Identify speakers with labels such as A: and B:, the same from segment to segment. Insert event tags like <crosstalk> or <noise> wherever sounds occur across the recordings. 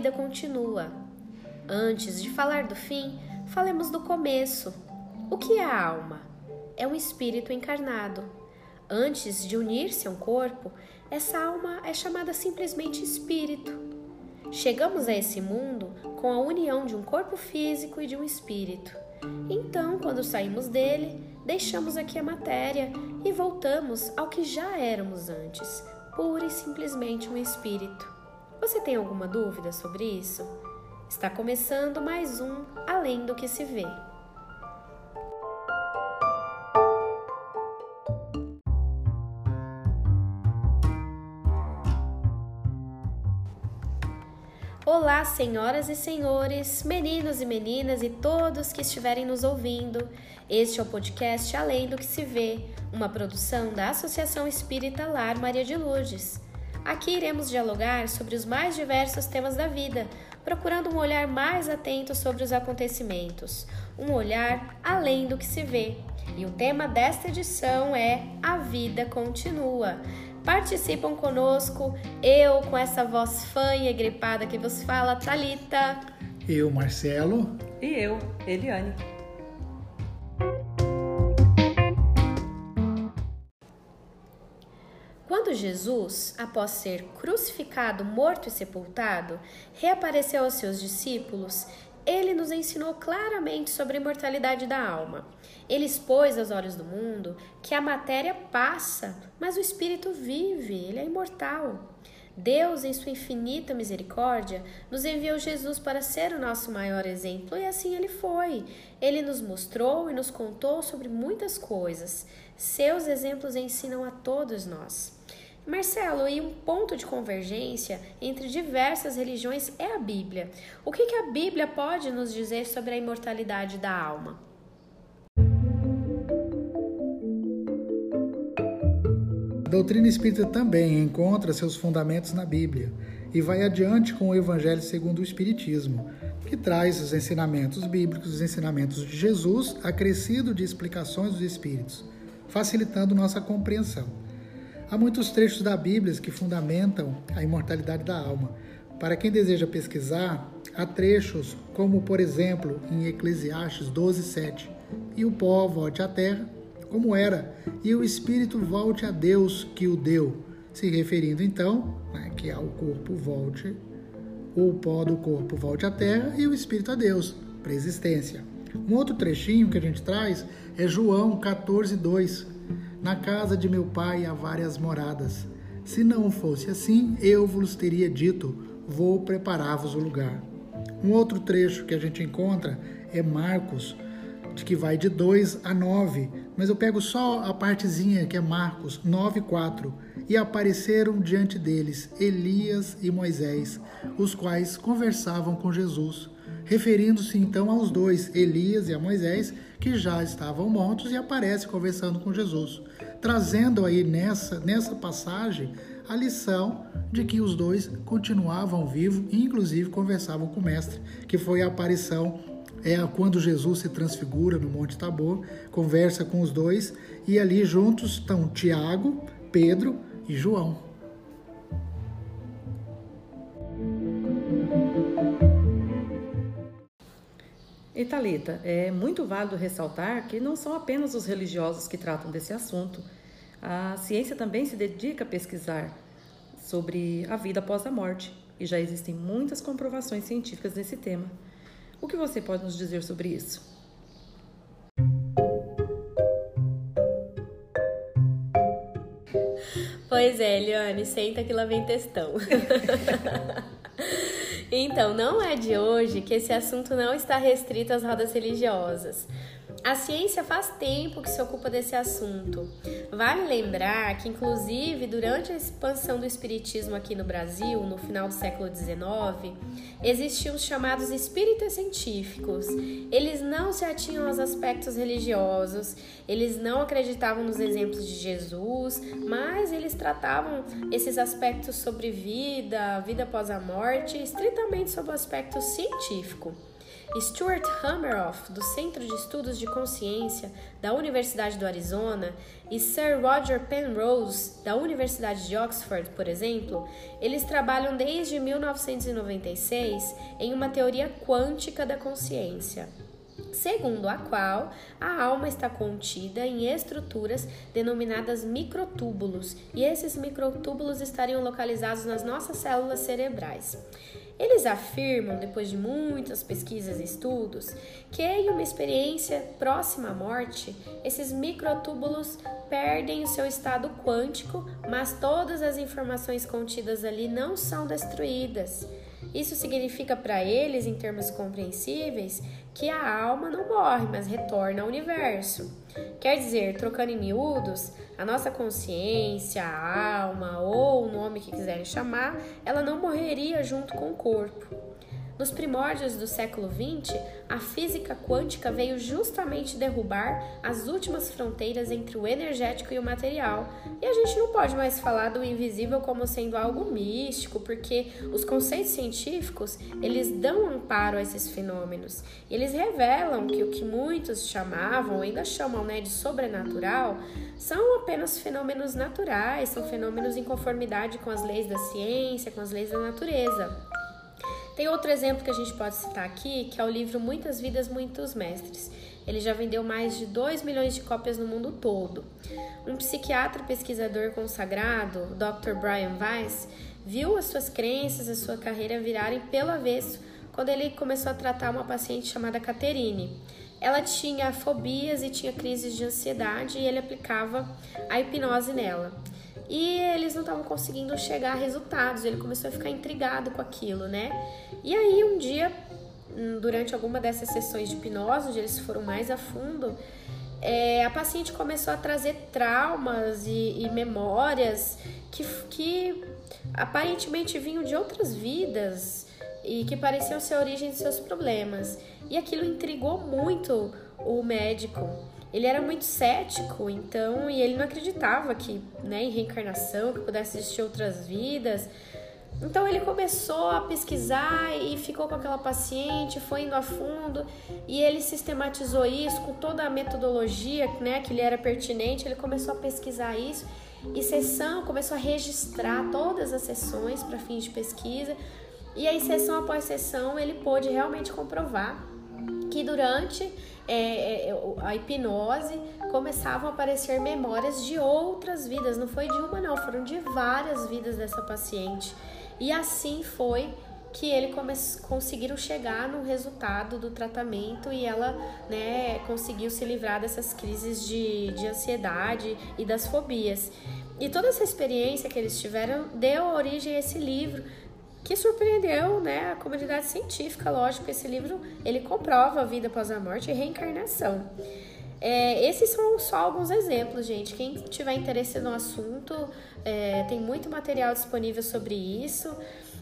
A: vida continua. Antes de falar do fim, falemos do começo. O que é a alma? É um espírito encarnado. Antes de unir-se a um corpo, essa alma é chamada simplesmente espírito. Chegamos a esse mundo com a união de um corpo físico e de um espírito. Então, quando saímos dele, deixamos aqui a matéria e voltamos ao que já éramos antes, pura e simplesmente um espírito. Você tem alguma dúvida sobre isso? Está começando mais um Além do que se vê. Olá, senhoras e senhores, meninos e meninas e todos que estiverem nos ouvindo. Este é o podcast Além do que se vê, uma produção da Associação Espírita Lar Maria de Lourdes. Aqui iremos dialogar sobre os mais diversos temas da vida, procurando um olhar mais atento sobre os acontecimentos, um olhar além do que se vê. E o tema desta edição é A Vida Continua. Participam conosco, eu com essa voz fanha e gripada que vos fala, Talita.
B: Eu, Marcelo.
C: E eu, Eliane.
A: Quando Jesus, após ser crucificado, morto e sepultado, reapareceu aos seus discípulos, ele nos ensinou claramente sobre a imortalidade da alma. Ele expôs aos olhos do mundo que a matéria passa, mas o espírito vive, ele é imortal. Deus, em sua infinita misericórdia, nos enviou Jesus para ser o nosso maior exemplo e assim ele foi. Ele nos mostrou e nos contou sobre muitas coisas. Seus exemplos ensinam a todos nós. Marcelo, e um ponto de convergência entre diversas religiões é a Bíblia. O que, que a Bíblia pode nos dizer sobre a imortalidade da alma?
B: A doutrina espírita também encontra seus fundamentos na Bíblia e vai adiante com o Evangelho segundo o Espiritismo, que traz os ensinamentos bíblicos, os ensinamentos de Jesus, acrescido de explicações dos Espíritos, facilitando nossa compreensão. Há muitos trechos da Bíblia que fundamentam a imortalidade da alma. Para quem deseja pesquisar, há trechos como, por exemplo, em Eclesiastes 12:7, e o pó volte à terra como era, e o espírito volte a Deus que o deu, se referindo então né, que ao corpo volte, o pó do corpo volte à terra e o espírito a Deus, para existência. Um outro trechinho que a gente traz é João 14:2 na casa de meu pai há várias moradas. Se não fosse assim, eu vos teria dito: Vou preparar-vos o lugar. Um outro trecho que a gente encontra é Marcos, de que vai de 2 a 9, mas eu pego só a partezinha que é Marcos 9, 4. E apareceram diante deles Elias e Moisés, os quais conversavam com Jesus, referindo-se então aos dois, Elias e a Moisés, que já estavam mortos e aparece conversando com Jesus trazendo aí nessa, nessa passagem a lição de que os dois continuavam vivos e inclusive conversavam com o mestre, que foi a aparição é quando Jesus se transfigura no Monte Tabor, conversa com os dois e ali juntos estão Tiago, Pedro e João.
C: E Talita, é muito válido ressaltar que não são apenas os religiosos que tratam desse assunto. A ciência também se dedica a pesquisar sobre a vida após a morte e já existem muitas comprovações científicas nesse tema. O que você pode nos dizer sobre isso?
A: Pois é, Eliane, senta que lá vem textão. <laughs> Então, não é de hoje que esse assunto não está restrito às rodas religiosas. A ciência faz tempo que se ocupa desse assunto. Vale lembrar que, inclusive, durante a expansão do espiritismo aqui no Brasil, no final do século XIX, existiam os chamados espíritas científicos. Eles não se atinham aos aspectos religiosos, eles não acreditavam nos exemplos de Jesus, mas eles tratavam esses aspectos sobre vida, vida após a morte, estritamente sob o aspecto científico. Stuart Hammeroff, do Centro de Estudos de Consciência da Universidade do Arizona, e Sir Roger Penrose, da Universidade de Oxford, por exemplo, eles trabalham desde 1996 em uma teoria quântica da consciência segundo a qual a alma está contida em estruturas denominadas microtúbulos, e esses microtúbulos estariam localizados nas nossas células cerebrais. Eles afirmam, depois de muitas pesquisas e estudos, que em uma experiência próxima à morte, esses microtúbulos perdem o seu estado quântico, mas todas as informações contidas ali não são destruídas. Isso significa para eles, em termos compreensíveis, que a alma não morre, mas retorna ao universo. Quer dizer, trocando em miúdos, a nossa consciência, a alma ou o nome que quiserem chamar, ela não morreria junto com o corpo. Nos primórdios do século XX, a física quântica veio justamente derrubar as últimas fronteiras entre o energético e o material. E a gente não pode mais falar do invisível como sendo algo místico, porque os conceitos científicos, eles dão amparo a esses fenômenos. Eles revelam que o que muitos chamavam, ainda chamam, né, de sobrenatural, são apenas fenômenos naturais, são fenômenos em conformidade com as leis da ciência, com as leis da natureza. Tem outro exemplo que a gente pode citar aqui, que é o livro Muitas Vidas, Muitos Mestres. Ele já vendeu mais de 2 milhões de cópias no mundo todo. Um psiquiatra pesquisador consagrado, Dr. Brian Weiss, viu as suas crenças, a sua carreira virarem pelo avesso quando ele começou a tratar uma paciente chamada Caterine. Ela tinha fobias e tinha crises de ansiedade e ele aplicava a hipnose nela e eles não estavam conseguindo chegar a resultados. Ele começou a ficar intrigado com aquilo, né? E aí um dia, hum, durante alguma dessas sessões de hipnose, onde eles foram mais a fundo, é, a paciente começou a trazer traumas e, e memórias que, que aparentemente vinham de outras vidas e que pareciam ser a origem de seus problemas. E aquilo intrigou muito o médico. Ele era muito cético, então, e ele não acreditava que, né, em reencarnação, que pudesse existir outras vidas. Então ele começou a pesquisar e ficou com aquela paciente, foi indo a fundo e ele sistematizou isso com toda a metodologia né, que lhe era pertinente. Ele começou a pesquisar isso e sessão começou a registrar todas as sessões para fins de pesquisa. E aí, sessão após sessão, ele pôde realmente comprovar que durante é, é, é a hipnose começavam a aparecer memórias de outras vidas, não foi de uma não, foram de várias vidas dessa paciente. E assim foi que ele conseguiram chegar no resultado do tratamento e ela né, conseguiu se livrar dessas crises de, de ansiedade e das fobias. E toda essa experiência que eles tiveram deu origem a esse livro que surpreendeu né, a comunidade científica. Lógico, esse livro ele comprova a vida após a morte e reencarnação. É, esses são só alguns exemplos, gente. Quem tiver interesse no assunto, é, tem muito material disponível sobre isso.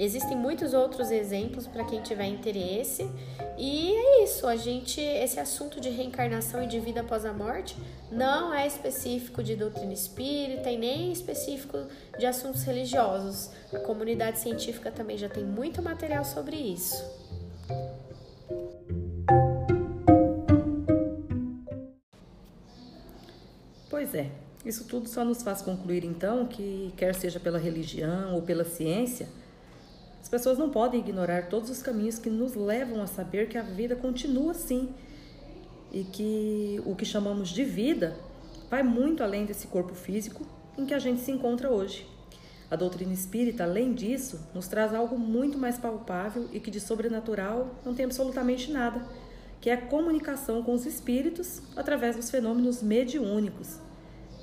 A: Existem muitos outros exemplos para quem tiver interesse. E é isso, a gente esse assunto de reencarnação e de vida após a morte não é específico de doutrina espírita e nem específico de assuntos religiosos. A comunidade científica também já tem muito material sobre isso.
C: Pois é, isso tudo só nos faz concluir então que, quer seja pela religião ou pela ciência, as pessoas não podem ignorar todos os caminhos que nos levam a saber que a vida continua sim e que o que chamamos de vida vai muito além desse corpo físico em que a gente se encontra hoje. A doutrina espírita, além disso, nos traz algo muito mais palpável e que de sobrenatural não tem absolutamente nada, que é a comunicação com os espíritos através dos fenômenos mediúnicos,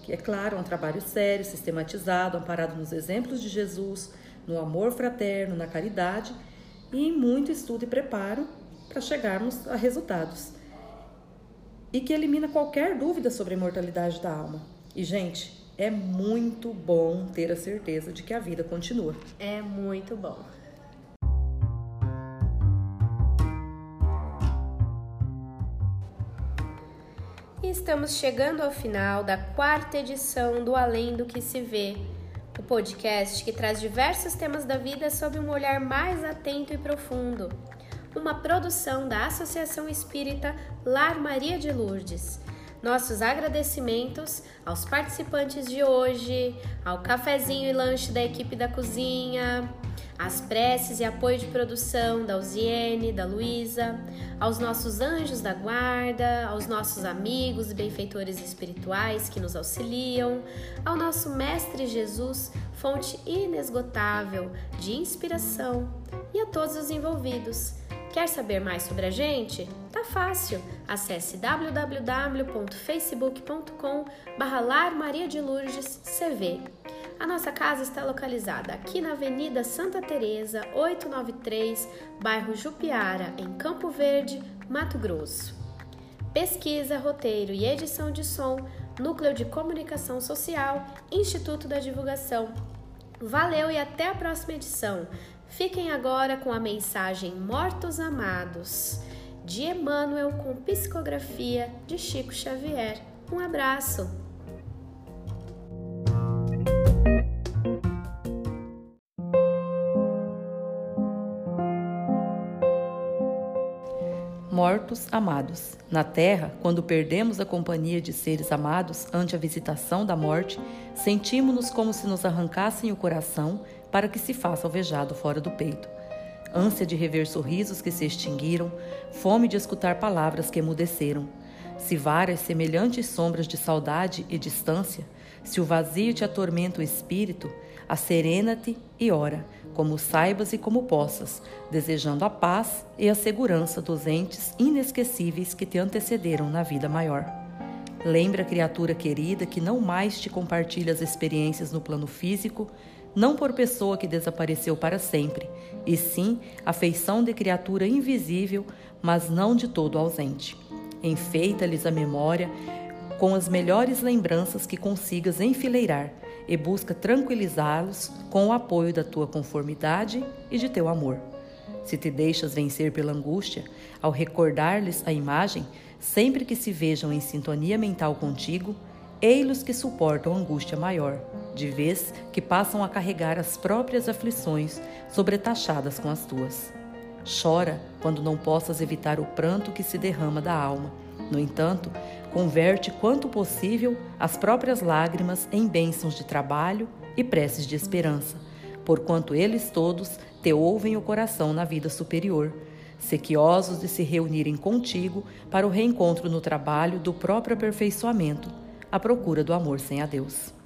C: que é claro, é um trabalho sério, sistematizado, amparado nos exemplos de Jesus, no amor fraterno, na caridade e em muito estudo e preparo para chegarmos a resultados. E que elimina qualquer dúvida sobre a imortalidade da alma. E, gente, é muito bom ter a certeza de que a vida continua.
A: É muito bom. Estamos chegando ao final da quarta edição do Além do que se vê o podcast que traz diversos temas da vida sob um olhar mais atento e profundo. uma produção da Associação Espírita Lar Maria de Lourdes. Nossos agradecimentos aos participantes de hoje, ao cafezinho e lanche da equipe da cozinha, às preces e apoio de produção da Uziene, da Luísa, aos nossos anjos da guarda, aos nossos amigos e benfeitores espirituais que nos auxiliam, ao nosso Mestre Jesus, fonte inesgotável de inspiração, e a todos os envolvidos. Quer saber mais sobre a gente? Tá fácil. Acesse www.facebook.com/larmariadelurgescv. A nossa casa está localizada aqui na Avenida Santa Teresa, 893, bairro Jupiara, em Campo Verde, Mato Grosso. Pesquisa, roteiro e edição de som, Núcleo de Comunicação Social, Instituto da Divulgação. Valeu e até a próxima edição. Fiquem agora com a mensagem Mortos Amados, de Emmanuel com psicografia de Chico Xavier. Um abraço!
C: Amados. Na terra, quando perdemos a companhia de seres amados ante a visitação da morte, sentimos-nos como se nos arrancassem o coração para que se faça alvejado fora do peito. Ânsia de rever sorrisos que se extinguiram, fome de escutar palavras que emudeceram. Se várias semelhantes sombras de saudade e distância, se o vazio te atormenta o espírito, acerena-te e ora, como saibas e como possas, desejando a paz e a segurança dos entes inesquecíveis que te antecederam na vida maior. Lembra, criatura querida, que não mais te compartilha as experiências no plano físico não por pessoa que desapareceu para sempre, e sim a feição de criatura invisível, mas não de todo ausente. Enfeita-lhes a memória com as melhores lembranças que consigas enfileirar e busca tranquilizá-los com o apoio da tua conformidade e de teu amor. Se te deixas vencer pela angústia, ao recordar-lhes a imagem, sempre que se vejam em sintonia mental contigo, ei-los que suportam angústia maior, de vez que passam a carregar as próprias aflições sobretaxadas com as tuas. Chora quando não possas evitar o pranto que se derrama da alma. No entanto, converte quanto possível as próprias lágrimas em bênçãos de trabalho e preces de esperança, porquanto eles todos te ouvem o coração na vida superior, sequiosos de se reunirem contigo para o reencontro no trabalho do próprio aperfeiçoamento à procura do amor sem a Deus.